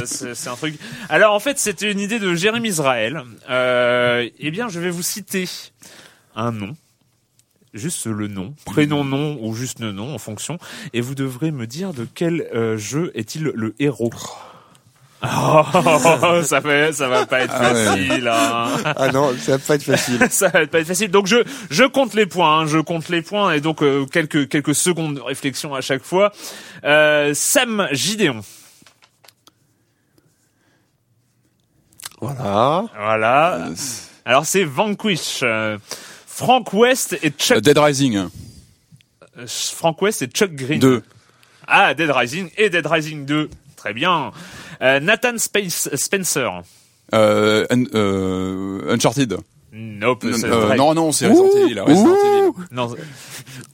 c'est, un truc. Alors en fait, c'était une idée de Jérémy Israël. Euh, eh bien, je vais vous citer un nom. Juste le nom, prénom nom ou juste le nom en fonction, et vous devrez me dire de quel euh, jeu est-il le héros. <laughs> Oh, ça fait, ça va pas être Ah ouais. facile. hein. Ah non, ça va pas être facile. <laughs> ça va pas être facile. Donc je je compte les points, hein, je compte les points et donc euh, quelques quelques secondes de réflexion à chaque fois. Euh, Sam Gideon. Voilà. Voilà. Alors c'est Vanquish. Frank West et Chuck. Euh, Dead Rising euh, Frank West et Chuck Green. 2. Ah, Dead Rising et Dead Rising 2. Très bien. Euh, Nathan Space, Spencer. Euh, un- euh, Uncharted. Nope. Euh, non, non, c'est Resident Evil. Resident Evil. Non.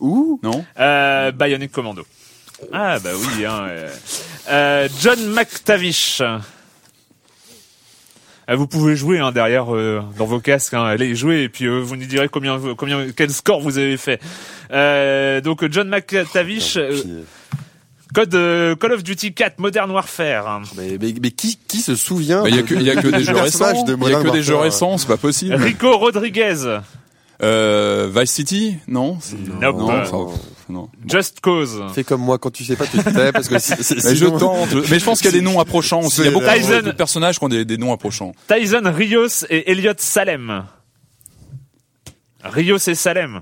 Ouh. Non Euh, Bionic Commando. Ah bah oui. Hein, John McTavish. Euh, Vous pouvez jouer hein, derrière euh, dans vos casques, hein, allez jouer et puis euh, vous nous direz combien, combien, quel score vous avez fait. Euh, donc John McTavish, euh, code euh, Call of Duty 4 Modern Warfare. Mais, mais, mais qui, qui se souvient Bah, Il y a que, y a que des jeux récents. Il y a que des jeux récents, c'est pas possible. Rico Rodriguez, Euh, Vice City? Non Nope. Non, Euh, enfin, non. Just Cause, Fais comme moi quand tu sais pas, tu te tais parce que c'est- c'est- Mais je sinon- tente. Mais je pense qu'il y a des noms approchants aussi. Il y a beaucoup Tyson. de personnages qui ont des, des noms approchants. Tyson Rios et Elliot Salem. Rios et Salem.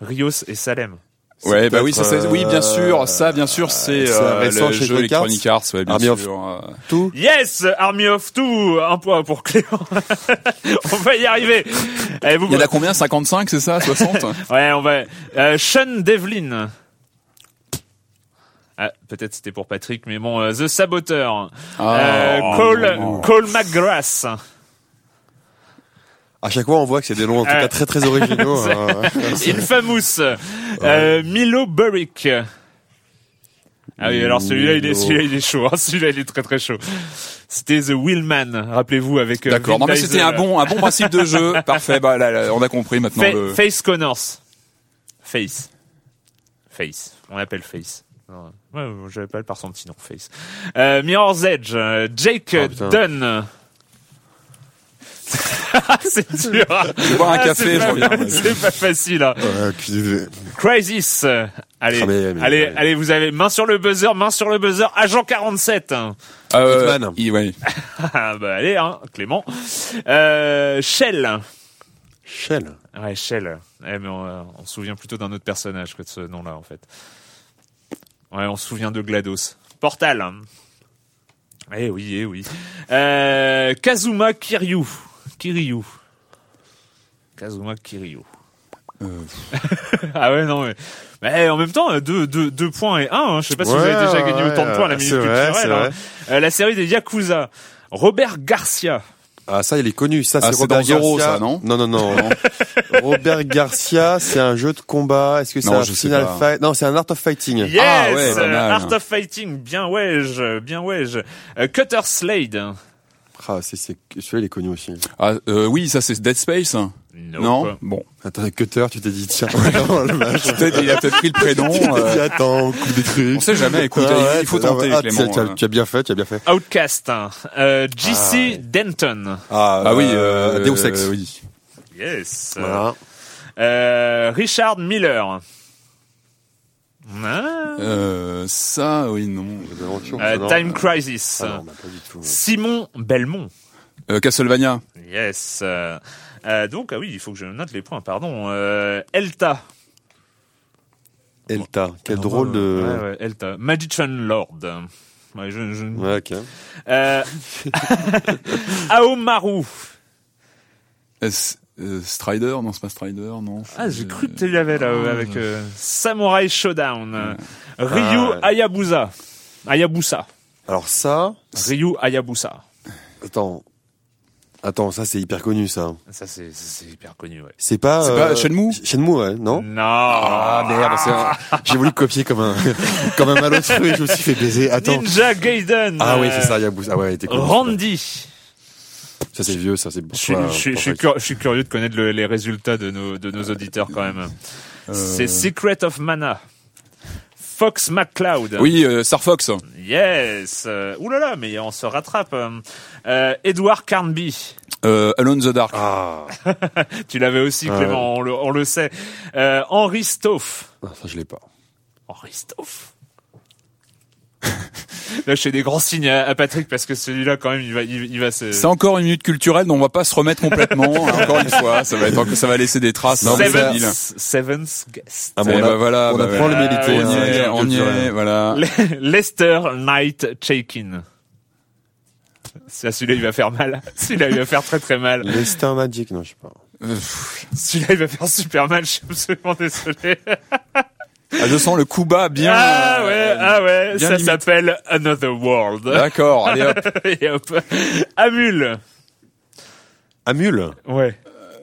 Rios et Salem. Ouais, bah oui, ça, oui, bien sûr, euh, ça, bien sûr, c'est c'est euh, récent le chez jeu Electronic Arts, ouais, bien Army of- sûr. euh. tout. Yes, Army of Two, un point pour Clément. <laughs> on va y arriver. Eh, vous- Il y en a combien? 55, c'est ça? 60 <laughs> Ouais, on va. Euh, Sean Devlin. Ah, peut-être c'était pour Patrick, mais bon, euh, The Saboteur. Euh, oh, Cole. Cole McGrath. À chaque fois, on voit que c'est des noms en tout Euh, cas très très originaux. <laughs> c'est- hein. <laughs> Infamous. Euh, Milo Burick. Ah oui, alors celui-là, il est, celui-là, il est chaud. hein. <laughs> Celui-là, il est très très chaud. C'était The Wheelman, rappelez-vous, avec. euh, D'accord. Non, mais c'était un bon, un bon principe de jeu. Parfait. Bah, là, là, on a compris maintenant. Fa- le... Face Connors. Face. Face. On l'appelle Face. Ouais, pas par son petit nom, Face. Euh, Mirror's Edge. Jake Oh, putain. Dunn. <laughs> c'est dur. Je bois un Ah, café, c'est je pas- reviens. <laughs> C'est pas facile. hein. Ouais, Crisis. Allez, Ah, mais- mais- allez, mais- allez, vous avez main sur le buzzer, main sur le buzzer. Agent 47. Euh, Hitman. il- ouais. Ah, <laughs> bah allez, hein, Clément. Euh, Shell. Shell. Ouais, Shell. Ouais, mais on, euh, on se souvient plutôt d'un autre personnage que de ce nom-là, en fait. Ouais, on se souvient de GLaDOS. Portal. Eh oui, eh oui. Euh, Kazuma Kiryu. Kiryu. Kazuma Kiryu. Euh, <laughs> ah ouais, non, mais, mais en même temps, deux, deux, deux points et un. Hein. Je sais pas si vous avez déjà gagné ouais, autant de points à la minute culturelle. hein. Euh, la série des Yakuza. Robert Garcia. Ah ça, il est connu. Ça, Ah, c'est c'est Robert Garcia. ça, non Non, non, non. <laughs> Robert Garcia, c'est un jeu de combat. Est-ce que c'est un je Final. Fight? Non, c'est un Art of Fighting. Yes, Ah ouais. Art of Fighting, bien ouais, bien ouais. Euh, Cutter Slade. Ah, c'est, c'est, celui-là, il est connu aussi. Ah, euh, oui, ça c'est Dead Space. Nope. Non? Bon. Attends, Cutter, tu t'es dit, tiens, <laughs> non, le match. Il a peut-être pris le prénom. Tu t'es euh, dit, attends, on coupe des trucs. on sait jamais. Écoute, Ah ouais, il faut tenter, ah, Clément. tu as- euh. tu as bien fait, tu as bien fait. Outcast. hein. Euh, JC Denton. Ah, Ah oui, euh, euh, Deus Ex. oui. Yes. Voilà. Euh, Richard Miller. Ah. Euh, ça, oui, non. Euh, non Time Crisis. Ah non, bah, pas du tout. Simon Belmont. Euh, Castlevania. Yes. Donc, ah oui, il faut que je note les points, pardon. Euh, Elta. Elta, quel drôle de... Ouais, ouais, Elta. Magician Lord. Ouais, je, je... Ouais, ok. Euh, <laughs> Aomaru. Euh, Strider Non, c'est pas Strider, non. Ah, j'ai cru que tu l'avais là, euh, avec euh, Samurai Showdown. Euh, Ryu Ah, ouais. Hayabusa. Hayabusa. Alors ça, Ryu Hayabusa. attends, attends, ça c'est hyper connu ça. Ça, c'est hyper connu, ouais. C'est pas. C'est pas Shenmue Shenmue, ouais, non Non. Ah merde, c'est un- j'ai voulu copier comme un <laughs> comme un malotru et je me suis fait baiser. Attends. Ninja Gaiden. Ah oui, euh, c'est ça, Yabusa. Ah ouais, t'es connu. Randy. Ça c'est vieux, ça c'est. Je je suis- je suis curieux de connaître le- les résultats de nos, de nos auditeurs quand même. Euh. C'est Secret of Mana. Fox McCloud. Oui, euh, Star Fox. Yes. Euh, Ouh là là, mais on se rattrape. Euh, Edward Carnby. Euh, Alone the Dark. Ah, <laughs> Tu l'avais aussi, Ouais. Clément, on le, on le sait. Euh, Henri Stoff. non, ça je l'ai pas. Henri Stoff. <laughs> Là, je fais des grands signes à, à Patrick parce que celui-là, quand même, il va, il, il va se. C'est encore une minute culturelle dont on va pas se remettre complètement. <laughs> hein, encore une fois, ça va être, encore- ça va laisser des traces. Infaillibles. Seventh, seventh guest. Ah bon, on, bah a- voilà, on bah apprend voilà. Ah, on y hein, est, on y est, voilà. Le- <laughs> Lester Knight Chaikin. Celui-là, il va faire mal. Celui-là, il va faire très très mal. Lester Magic, non, je sais pas. Celui-là, il va faire super mal. Je suis absolument désolé. Ah, je sens le coup bas bien. Ah euh, ouais, ah ouais. Ça limite. s'appelle Another World. D'accord, allez hop. <laughs> Et hop. Amul. Amul. Ouais.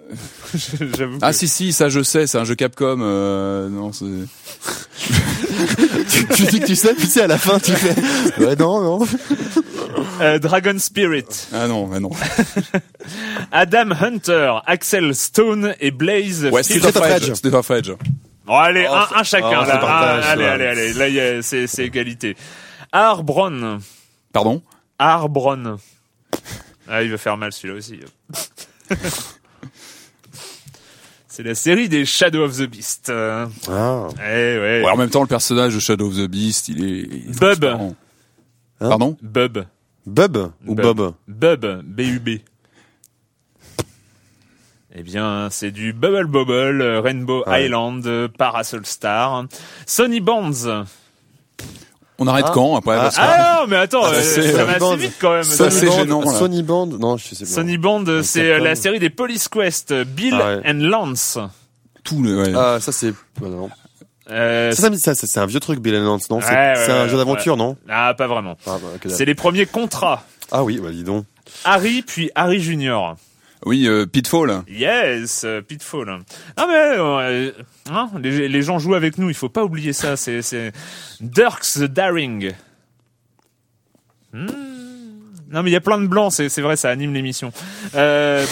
<laughs> J'avoue. Ah que- si si, ça je sais, c'est un jeu Capcom. Euh, non, c'est. <laughs> tu, tu dis que tu sais, puis tu sais, à la fin, tu fais. Ouais, non, non. Euh, Dragon Spirit. Ah non, mais non. Adam Hunter, Axel Stone et Blaze. Ouais, Street of of Rage. Rage. Street of Rage. Bon, allez, Oh, un, un chacun oh, là. c'est partage, Ah, allez, allez, allez. Là, il y a- c'est c'est égalité. Arbron. Pardon? Arbron. Ah, il va faire mal celui-là aussi. <laughs> C'est la série des Shadow of the Beast. Ah. Eh ouais. Ouais, En même temps, le personnage de Shadow of the Beast, il est. il est Bub. Hein? Pardon? Bub. Bub? Ou Bob? Bub. B-U-B. Eh bien, c'est du Bubble Bobble, euh, Rainbow Ouais. Island, euh, Parasol Star, Sony Bonds. On arrête Ah. quand après Ah. parce que- Ah non, mais attends, Ah, euh, ça va Bond. assez vite quand même. Ça, c'est Band, gênant, là. Sony Band, non, je sais pas. Sony Bond, euh, c'est euh, la série des Police Quest, euh, Bill Ah ouais. and Lance. tout le. ouais. Ah, ça c'est. non. Euh, Ça, ça, ça, ça, c'est un vieux truc, Bill and Lance, non? C'est Ouais, un ouais, jeu d'aventure, non? Ah, pas vraiment. ah, bah. C'est les premiers contrats. ah oui, bah dis donc. Harry puis Harry Junior. Oui, euh, Pitfall. Yes, euh, Pitfall. Ah mais euh, hein, les, les gens jouent avec nous, il faut pas oublier ça. C'est c'est Dirks the Daring. Hmm. Non mais il y a plein de blancs, c'est c'est vrai, ça anime l'émission. Euh...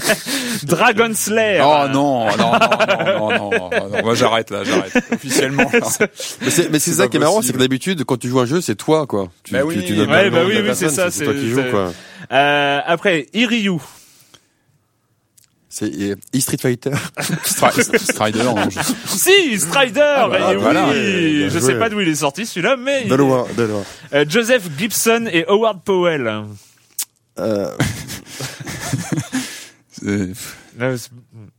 <laughs> Dragon Slayer. Oh non, non, non, non, non, non, non, moi j'arrête là, j'arrête officiellement. <laughs> là. Mais c'est, mais c'est C'est ça qui est marrant, c'est que d'habitude, quand tu joues un jeu, c'est toi, quoi. Tu, Bah oui. tu donnes Ouais, bah oui, oui, c'est ça, C'est toi qui joues, quoi. Euh, après Iryu. C'est euh, e-Street Fighter. Stri- <laughs> Strider, non, je sais. Si, Strider. bah, bah, oui, voilà. je sais pas d'où il est sorti celui-là, mais De loin, de loin. Euh, Joseph Gibson et Howard Powell. Euh, <laughs>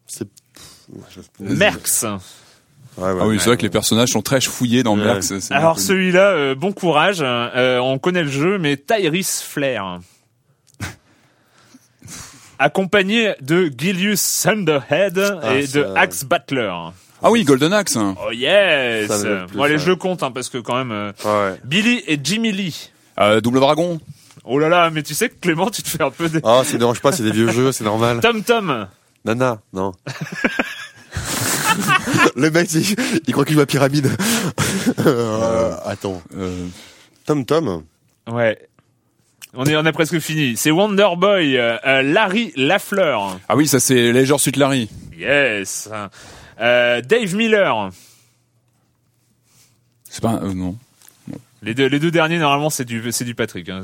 C'est-. Merx. Ouais, ouais. Ah oui, c'est vrai que les personnages sont très fouillés dans c'est Alors celui-là, euh, bon courage. euh, on connaît le jeu, mais Tyrese Flair. Accompagné de Gilius Thunderhead Ah, et de ça- Axe Battler. Ah oui, Golden Axe. Oh yes plus, Bon allez, ça. je le compte, hein, parce que quand même... euh, Ouais. Billy et Jimmy Lee. Euh, Double Dragon. Oh là là, mais tu sais que Clément, tu te fais un peu des... Ah, ça ne dérange pas, c'est des vieux jeux, c'est normal. Tom Tom. Nana, non. <laughs> Le mec, il, il croit qu'il voit pyramide. <laughs> Euh, attends. Euh, Tom Tom. Ouais. On est, on a presque fini. C'est Wonder Boy, euh, euh, Larry Lafleur. Ah oui, ça c'est Leisure Suit Larry. Yes. Euh, Dave Miller. C'est pas euh, non. Les deux, les deux derniers, normalement, c'est du, c'est du Patrick. Hein,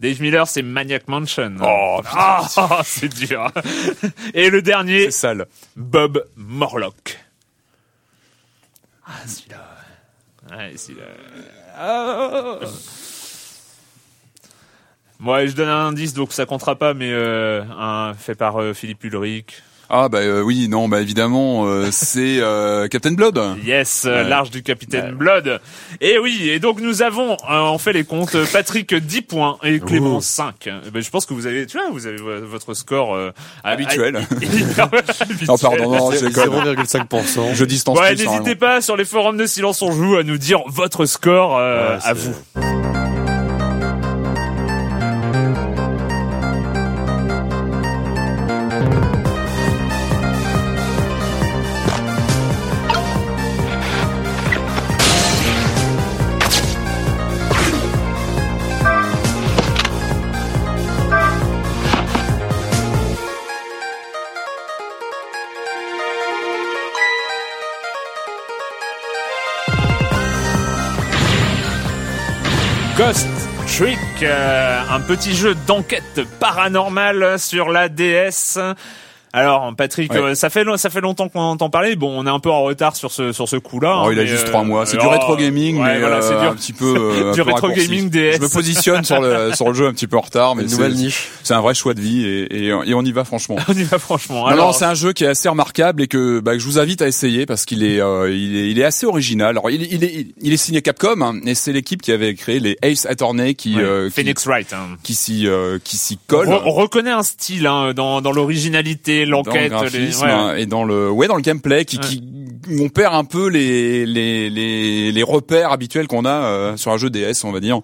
Dave Miller, c'est Maniac Mansion. Oh, Ah, <laughs> c'est dur. Et le dernier, C'est sale. Bob Morlock. Ah, celui-là. Ouais, celui-là. Ah. Moi, je donne un indice, donc ça comptera pas, mais euh, un fait par euh, Philippe Ulrich. Ah bah euh, oui, non, bah évidemment, euh, <laughs> c'est euh, Captain Blood. Yes, euh, l'arche du capitaine Blood. Et oui, et donc nous avons, euh, on fait les comptes, Patrick <laughs> 10 points et Clément Ouh. 5. Euh, ben, je pense que vous avez, tu vois, vous avez vo- votre score euh, Habituel. habituel. <laughs> Non, pardon, non, je déconne. 0,5%. Je distance Ouais, plus, n'hésitez pas sur les forums de Silence on joue à nous dire votre score euh, Ouais, à c'est- vous. Euh, un petit jeu d'enquête paranormale sur la DS. Alors Patrick, Ouais. euh, ça fait ça fait longtemps qu'on entend parler. Bon, on est un peu en retard sur ce sur ce coup-là. Oh, hein, il a juste euh, trois mois. C'est du rétro gaming, ouais, mais voilà, c'est euh, du, un petit peu euh, <laughs> du peu rétro gaming DS. Je me positionne sur le <laughs> sur le jeu un petit peu en retard, mais nouvelle niche. c'est un vrai choix de vie et, et, et on y va franchement. <laughs> on y va franchement. Alors, c'est un jeu qui est assez remarquable et que, bah, que je vous invite à essayer parce qu'il est, euh, il est, il est assez original. Alors, il, est- il est, il est signé Capcom hein, et c'est l'équipe qui avait créé les Ace Attorney qui, ouais, euh, qui, Phoenix Wright. hein. qui s'y, euh, qui s'y colle. Re- on reconnaît un style hein, dans dans l'originalité, le l'enquête, les- ouais. hein, et dans le ouais dans le gameplay qui, qui on perd un peu les les les, les repères habituels qu'on a euh, sur un jeu DS on va dire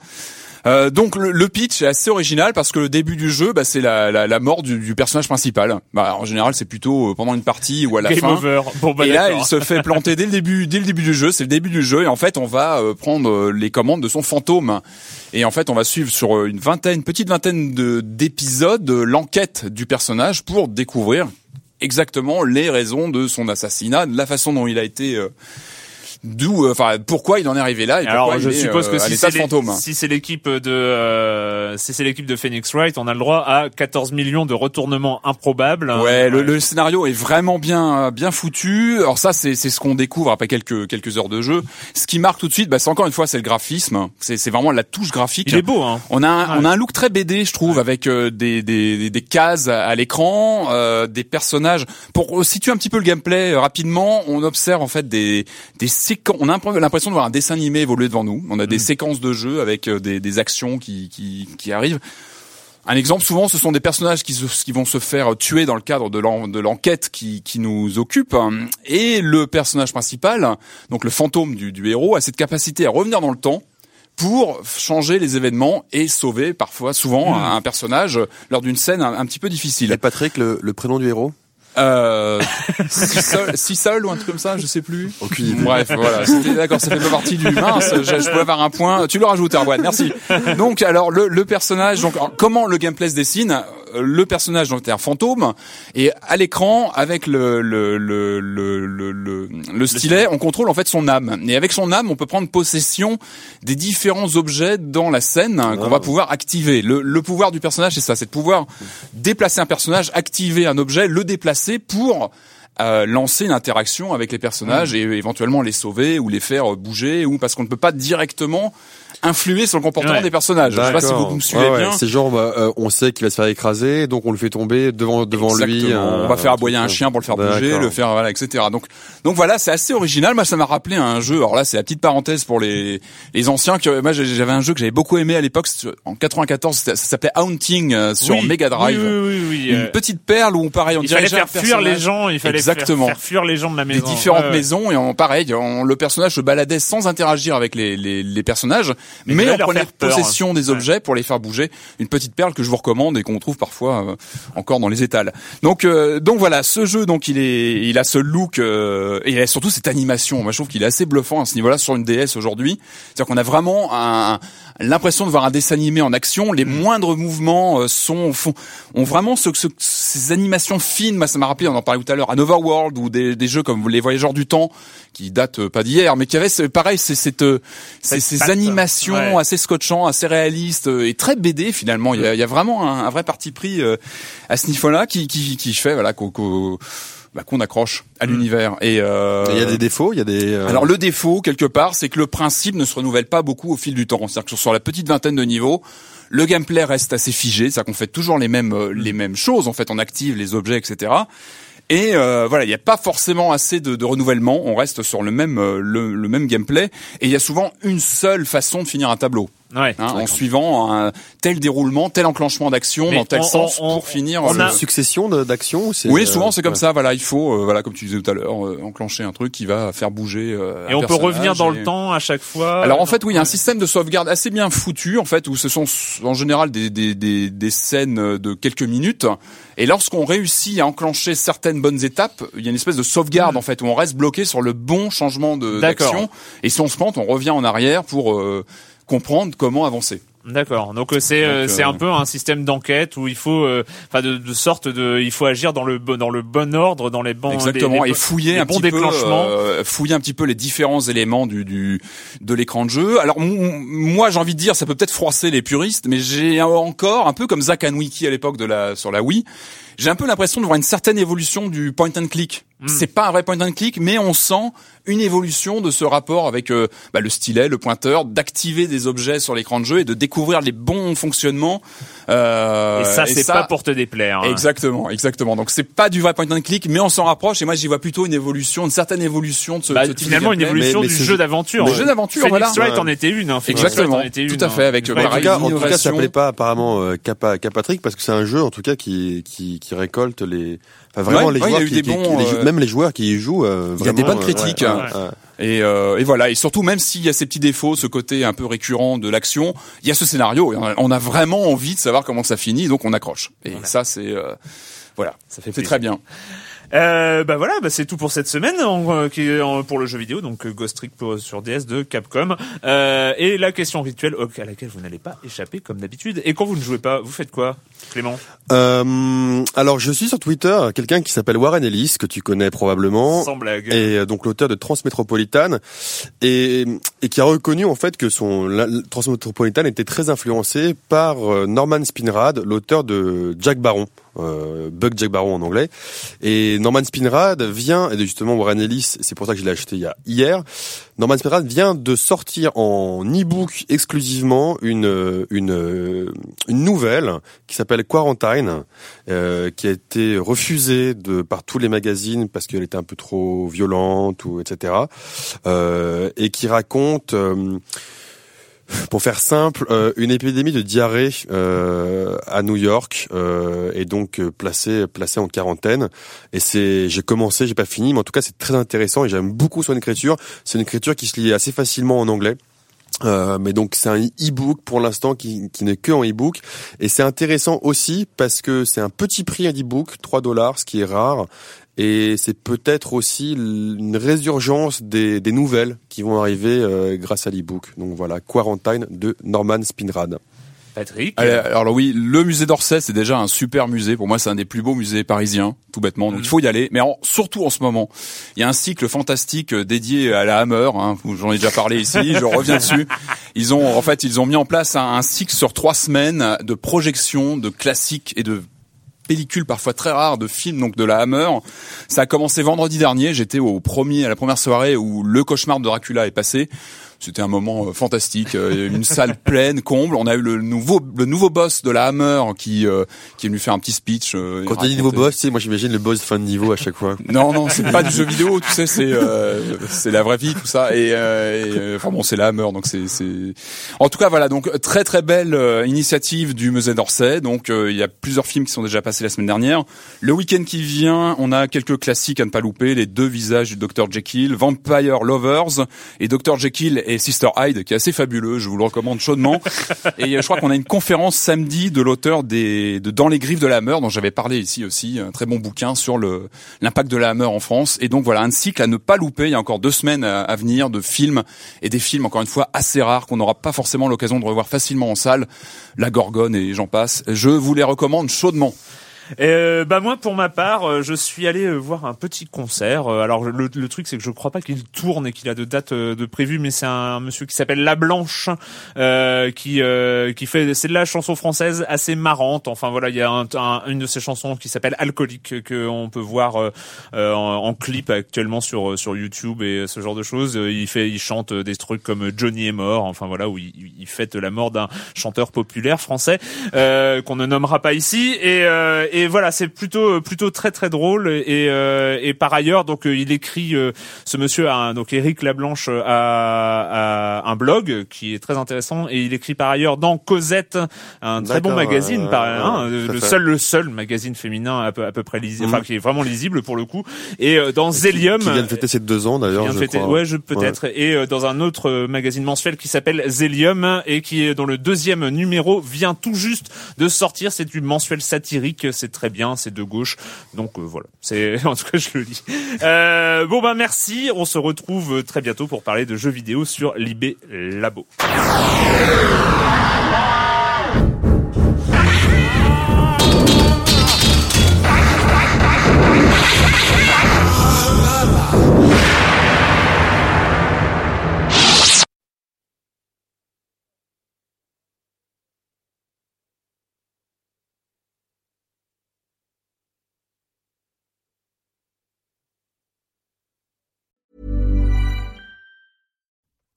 Euh, donc le, le pitch est assez original parce que le début du jeu bah, c'est la, la, la mort du, du personnage principal bah, en général c'est plutôt euh, pendant une partie ou à la Game fin over. Bon, bah, et là, il se fait planter dès le début, dès le début du jeu. C'est le début du jeu, et en fait, on va euh, prendre les commandes de son fantôme. Et en fait, on va suivre sur une vingtaine, une petite vingtaine de d'épisodes l'enquête du personnage pour découvrir exactement les raisons de son assassinat, de la façon dont il a été, euh, d'où, euh, enfin, pourquoi il en est arrivé là. Et Alors, je il suppose euh, que à si c'est fantôme. si c'est l'équipe de euh, si c'est l'équipe de Phoenix Wright, on a le droit à 14 millions de retournements improbables. Ouais, le, le scénario est vraiment bien bien foutu. Alors ça, c'est c'est ce qu'on découvre après quelques quelques heures de jeu. Ce qui marque tout de suite, bah, c'est encore une fois, c'est le graphisme. C'est c'est vraiment la touche graphique. Il est beau, hein. On a un, Ouais. on a un look très BD, je trouve, avec euh, des, des, des- des cases à, à l'écran, euh, des personnages. Pour situer un petit peu le gameplay euh, rapidement, on observe en fait des, des séquences. On a l'impression de voir un dessin animé évoluer devant nous. On a des séquences de jeu avec euh, des, des actions qui, qui, qui arrivent. Un exemple, souvent, ce sont des personnages qui, se- qui vont se faire tuer dans le cadre de l'en- de l'enquête qui, qui nous occupe. Et le personnage principal, donc le fantôme du, du héros, a cette capacité à revenir dans le temps pour changer les événements et sauver parfois, souvent, un, un personnage lors d'une scène un, un petit peu Et difficile. Patrick, le, le prénom du héros? Euh, <laughs> Sissol ou un truc comme ça, je sais plus. Aucune idée. Bref, voilà, d'accord, ça fait pas partie du <laughs> mince. Je, je peux avoir un point. Tu le rajoutes, Erwan, merci. Donc, alors le, le personnage, donc alors, comment le gameplay se dessine? Le personnage donc est un fantôme et à l'écran avec le le le le le, le, le stylet, on contrôle en fait son âme. Et avec son âme, on peut prendre possession des différents objets dans la scène qu'on va pouvoir activer. Le, le pouvoir du personnage, c'est ça, c'est de pouvoir déplacer un personnage, activer un objet, le déplacer pour euh, lancer une interaction avec les personnages et éventuellement les sauver ou les faire bouger ou parce qu'on ne peut pas directement influer sur le comportement Ouais. des personnages. Je sais pas si vous me suivez Ouais, ouais. bien. C'est genre, bah, euh, on sait qu'il va se faire écraser, donc on le fait tomber devant devant lui. Euh, on va faire aboyer un chien pour le faire bouger, le faire voilà, etc. Donc donc voilà, c'est assez original. Moi, ça m'a rappelé un jeu. Alors là, c'est la petite parenthèse pour les les anciens. Que moi, j'avais un jeu que j'avais beaucoup aimé à l'époque en 94. c'était- Ça s'appelait Haunting euh, sur Oui, Mega Drive. Oui, oui, oui, oui, Une euh, petite perle où pareil, on il dirait fallait faire fuir les gens, il fallait faire Exactement. Faire, faire fuir les gens de la maison. des différentes Ouais, ouais. maisons et en pareil, on- le personnage se baladait sans interagir avec les, les, les personnages, Mais mais, on prenait peur. possession des Ouais. objets pour les faire bouger. Une petite perle que je vous recommande et qu'on trouve parfois euh, encore dans les étals. Donc euh, donc voilà, ce jeu donc il est il a ce look euh, et il a surtout cette animation. Moi je trouve qu'il est assez bluffant à ce niveau-là sur une DS aujourd'hui. C'est-à-dire qu'on a vraiment un, l'impression de voir un dessin animé en action. Les moindres mouvements euh, sont font ont vraiment ce, ce- ces animations fines. Moi, ça m'a rappelé, on en parlait tout à l'heure, à World ou des, des jeux comme les Voyageurs du Temps qui datent euh, pas d'hier, mais qui avaient pareil, c'est cette euh, Cette ces patte. Animations Ouais. assez scotchants, assez réalistes euh, et très BD finalement. Il y a, il y a vraiment un, un vrai parti pris euh, à ce niveau-là qui qui qui fait voilà qu'au- qu'au- bah, qu'on accroche à l'univers. Et euh, Il y a des défauts, il y a des. euh, alors le défaut quelque part, c'est que le principe ne se renouvelle pas beaucoup au fil du temps. C'est-à-dire que sur la petite vingtaine de niveaux, le gameplay reste assez figé, c'est-à-dire qu'on fait toujours les mêmes les mêmes choses. En fait, on active les objets, etc. Et euh, voilà, il n'y a pas forcément assez de, renouvellement. On reste sur le même euh, le même gameplay. Et il y a souvent une seule façon de finir un tableau, Ouais. hein, en suivant un tel déroulement, tel enclenchement d'action dans tel on- sens on- pour finir. on le- a- une succession d'actions ou c'est, oui, euh, souvent c'est comme ouais. ça. Voilà, il faut, euh, voilà, comme tu disais tout à l'heure, euh, enclencher un truc qui va faire bouger. euh, Et un on peut revenir dans et- le temps à chaque fois. alors en fait oui, il y a un système de sauvegarde assez bien foutu en fait où ce sont en général des des des, des scènes de quelques minutes et lorsqu'on réussit à enclencher certaines bonnes étapes, il y a une espèce de sauvegarde en fait où on reste bloqué sur le bon changement d'action et si on se plante, on revient en arrière pour euh, comprendre comment avancer. D'accord. Donc euh, c'est euh, c'est euh, un peu un système d'enquête où il faut, euh, enfin de, de sorte de, il faut agir dans le bon dans le bon ordre, dans les bons Exactement, les- les et fouiller un petit peu, euh, fouiller un petit peu les différents éléments du, du de l'écran de jeu. Alors moi, j'ai envie de dire, ça peut peut-être froisser les puristes, mais j'ai encore un peu comme Zack Wiki à l'époque de la sur la Wii. J'ai un peu l'impression de voir une certaine évolution du point and click. Hmm. C'est pas un vrai point and click, mais on sent une évolution de ce rapport avec euh, bah, le stylet, le pointeur, d'activer des objets sur l'écran de jeu et de découvrir les bons fonctionnements. Euh, et ça, c'est ça- pas pour te déplaire. hein. Exactement, exactement. Donc c'est pas du vrai point and click, mais on s'en rapproche. Et moi, j'y vois plutôt une évolution, une certaine évolution de ce, Bah, ce type finalement, de une évolution Mais- mais du jeu d'aventure. Le jeu d'aventure, Phoenix voilà. Wright en était une. Hein. Exactement. En était une, Tout à fait, hein. avec, Ouais, euh, En tout cas, une en tout cas, ça plaît pas apparemment euh, Kappa, Patrick parce que c'est un jeu en tout cas qui qui, qui récolte les, enfin vraiment Ouais, les ouais, il y a joueurs eu qui, des qui- bons, les euh, même les joueurs qui y jouent. euh, Il y a des bonnes euh, critiques, ouais, hein. ouais, ouais. Et, euh, et voilà. Et surtout, même s'il y a ces petits défauts, ce côté un peu récurrent de l'action, il y a ce scénario. Et on a, vraiment envie de savoir comment ça finit, donc on accroche. Et ça, c'est euh, voilà, Ça fait c'est très bien. Euh, bah voilà, bah c'est tout pour cette semaine en, euh, en- pour le jeu vidéo, donc euh, Ghost Trick pour- sur DS de Capcom. Euh, et la question rituelle à laquelle vous n'allez pas échapper comme d'habitude. Et quand vous ne jouez pas, vous faites quoi, Clément? Euh, alors je suis sur Twitter quelqu'un qui s'appelle Warren Ellis que tu connais probablement. Sans blague. et euh, donc l'auteur de Transmétropolitane et, et qui a reconnu en fait que son la- Transmétropolitane était très influencé par euh, Norman Spinrad, l'auteur de Jack Baron, euh, Bug Jack Baron en anglais. Et Norman Spinrad vient et justement Warren Ellis, c'est pour ça que je l'ai acheté hier. Norman Spinrad vient de sortir en e-book exclusivement une euh, euh, une nouvelle qui s'appelle Quarantine, euh, qui a été refusée de par tous les magazines parce qu'elle était un peu trop violente ou etc. Et qui raconte pour faire simple, euh, une épidémie de diarrhée euh, à New York euh, est donc euh, placée placée en quarantaine. Et c'est, j'ai commencé, j'ai pas fini, mais en tout cas c'est très intéressant et j'aime beaucoup son écriture. C'est une écriture qui se lit assez facilement en anglais. Euh, mais donc c'est un e-book pour l'instant qui, qui n'est que en e-book. Et c'est intéressant aussi parce que c'est un petit prix un e-book 3 dollars ce qui est rare. Et c'est peut-être aussi une résurgence des, des nouvelles qui vont arriver euh, grâce à l'e-book. Donc voilà Quarantine de Norman Spinrad Patrick. Allez, alors oui, le musée d'Orsay, c'est déjà un super musée. Pour moi, c'est un des plus beaux musées parisiens, tout bêtement. Donc il faut y aller. Mais en- surtout en ce moment, il y a un cycle fantastique euh, dédié à la Hammer. Hein, J'en ai déjà parlé ici. <laughs> je reviens dessus. Ils ont, en fait, ils ont mis en place un, un cycle sur trois semaines de projection de classiques et de pellicules parfois très rares de films donc de la Hammer. Ça a commencé vendredi dernier. J'étais au premier à la première soirée où Le Cauchemar de Dracula est passé. C'était un moment euh, fantastique, euh, une salle <laughs> pleine, comble. On a eu le nouveau le nouveau boss de la Hammer qui euh, qui est venu faire un petit speech. Quand tu dis nouveau boss, tu sais, moi j'imagine le boss fin de niveau à chaque fois. <laughs> Non non, c'est pas du jeu vidéo, tu sais, c'est euh, c'est la vraie vie tout ça. Et, euh, et, enfin bon, c'est la Hammer, donc c'est c'est. En tout cas voilà, donc très très belle initiative du musée d'Orsay. Donc il y a plusieurs films qui sont déjà passés la semaine dernière. Le week-end qui vient, on a quelques classiques à ne pas louper. Les deux visages du Dr Jekyll, Vampire Lovers et Dr Jekyll et Sister Hyde, qui est assez fabuleux. Je vous le recommande chaudement. <laughs> et euh, je crois qu'on a une conférence samedi de l'auteur des de Dans les griffes de la Hammer, dont j'avais parlé ici aussi, un très bon bouquin sur le l'impact de la Hammer en France. Et donc voilà un cycle à ne pas louper. Il y a encore deux semaines à venir de films et des films encore une fois assez rares qu'on n'aura pas forcément l'occasion de revoir facilement en salle. La Gorgone et j'en passe. Je vous les recommande chaudement. Euh, bah moi pour ma part, euh, je suis allé euh, voir un petit concert. Alors le, le truc c'est que je crois pas qu'il tourne et qu'il a de date de prévu, mais c'est un, monsieur qui s'appelle La Blanche euh, qui euh, qui fait c'est de la chanson française assez marrante. Enfin voilà, il y a un, un- une de ses chansons qui s'appelle Alcoolique que on peut voir euh, en, clip actuellement sur sur YouTube et ce genre de choses. Il fait il chante des trucs comme Johnny est mort. Enfin voilà où il, il fête la mort d'un chanteur populaire français qu'on ne nommera pas ici et, euh, et voilà c'est plutôt plutôt très très drôle et, euh, et par ailleurs donc euh, il écrit euh, ce monsieur a un- donc Éric Lablanche a, a un blog qui est très intéressant et il écrit par ailleurs dans Cosette un très bon magazine euh, par hein, ouais, le seul le seul magazine féminin à peu, à peu près lisible Mhm. enfin qui est vraiment lisible pour le coup et euh, dans Zélium Qui vient de fêter ses deux ans d'ailleurs, je crois. Ouais, je peut-être. Et euh, dans un autre euh, magazine mensuel qui s'appelle Zélium et qui est dont le deuxième numéro vient tout juste de sortir. C'est du mensuel satirique. C'est très bien. C'est de gauche. Donc euh, voilà. C'est <laughs> en tout cas je le lis. Euh, bon ben merci. On se retrouve très bientôt pour parler de jeux vidéo sur Libé Labo.